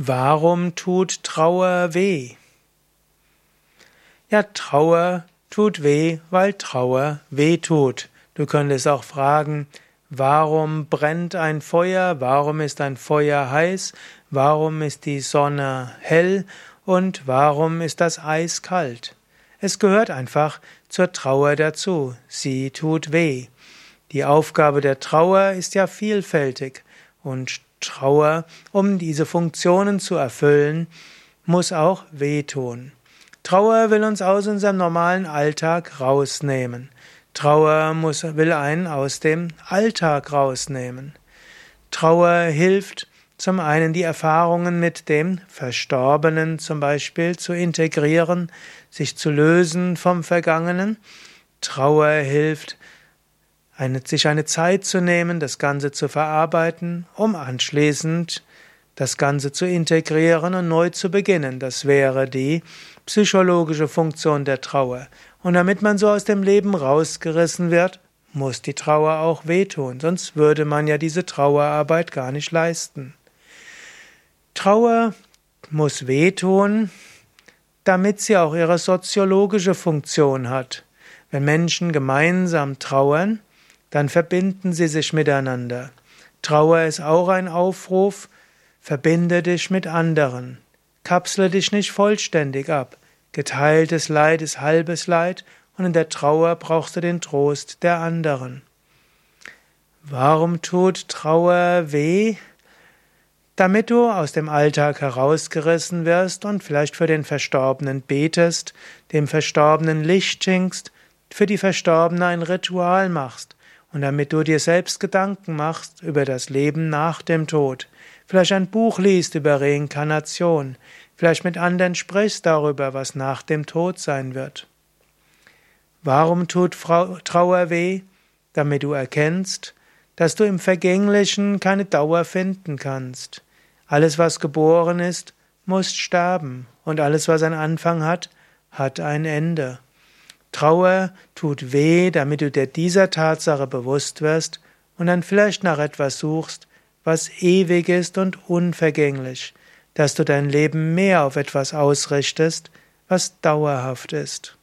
Warum tut Trauer weh? Ja, Trauer tut weh, weil Trauer weh tut. Du könntest auch fragen, warum brennt ein Feuer? Warum ist ein Feuer heiß? Warum ist die Sonne hell? Und warum ist das Eis kalt? Es gehört einfach zur Trauer dazu. Sie tut weh. Die Aufgabe der Trauer ist ja vielfältig und Trauer, um diese Funktionen zu erfüllen, muss auch wehtun. Trauer will uns aus unserem normalen Alltag rausnehmen. Trauer muss, will einen aus dem Alltag rausnehmen. Trauer hilft zum einen die Erfahrungen mit dem Verstorbenen zum Beispiel zu integrieren, sich zu lösen vom Vergangenen. Trauer hilft eine, sich eine Zeit zu nehmen, das Ganze zu verarbeiten, um anschließend das Ganze zu integrieren und neu zu beginnen. Das wäre die psychologische Funktion der Trauer. Und damit man so aus dem Leben rausgerissen wird, muss die Trauer auch wehtun, sonst würde man ja diese Trauerarbeit gar nicht leisten. Trauer muss wehtun, damit sie auch ihre soziologische Funktion hat. Wenn Menschen gemeinsam trauern, dann verbinden sie sich miteinander. Trauer ist auch ein Aufruf, verbinde dich mit anderen. Kapsle dich nicht vollständig ab. Geteiltes Leid ist halbes Leid und in der Trauer brauchst du den Trost der anderen. Warum tut Trauer weh? Damit du aus dem Alltag herausgerissen wirst und vielleicht für den Verstorbenen betest, dem Verstorbenen Licht schenkst, für die Verstorbene ein Ritual machst und damit du dir selbst Gedanken machst über das Leben nach dem Tod, vielleicht ein Buch liest über Reinkarnation, vielleicht mit anderen sprichst darüber, was nach dem Tod sein wird. Warum tut Trauer weh? Damit du erkennst, dass du im Vergänglichen keine Dauer finden kannst. Alles, was geboren ist, muss sterben, und alles, was einen Anfang hat, hat ein Ende. Trauer tut weh, damit du dir dieser Tatsache bewusst wirst und dann vielleicht nach etwas suchst, was ewig ist und unvergänglich, dass du dein Leben mehr auf etwas ausrichtest, was dauerhaft ist.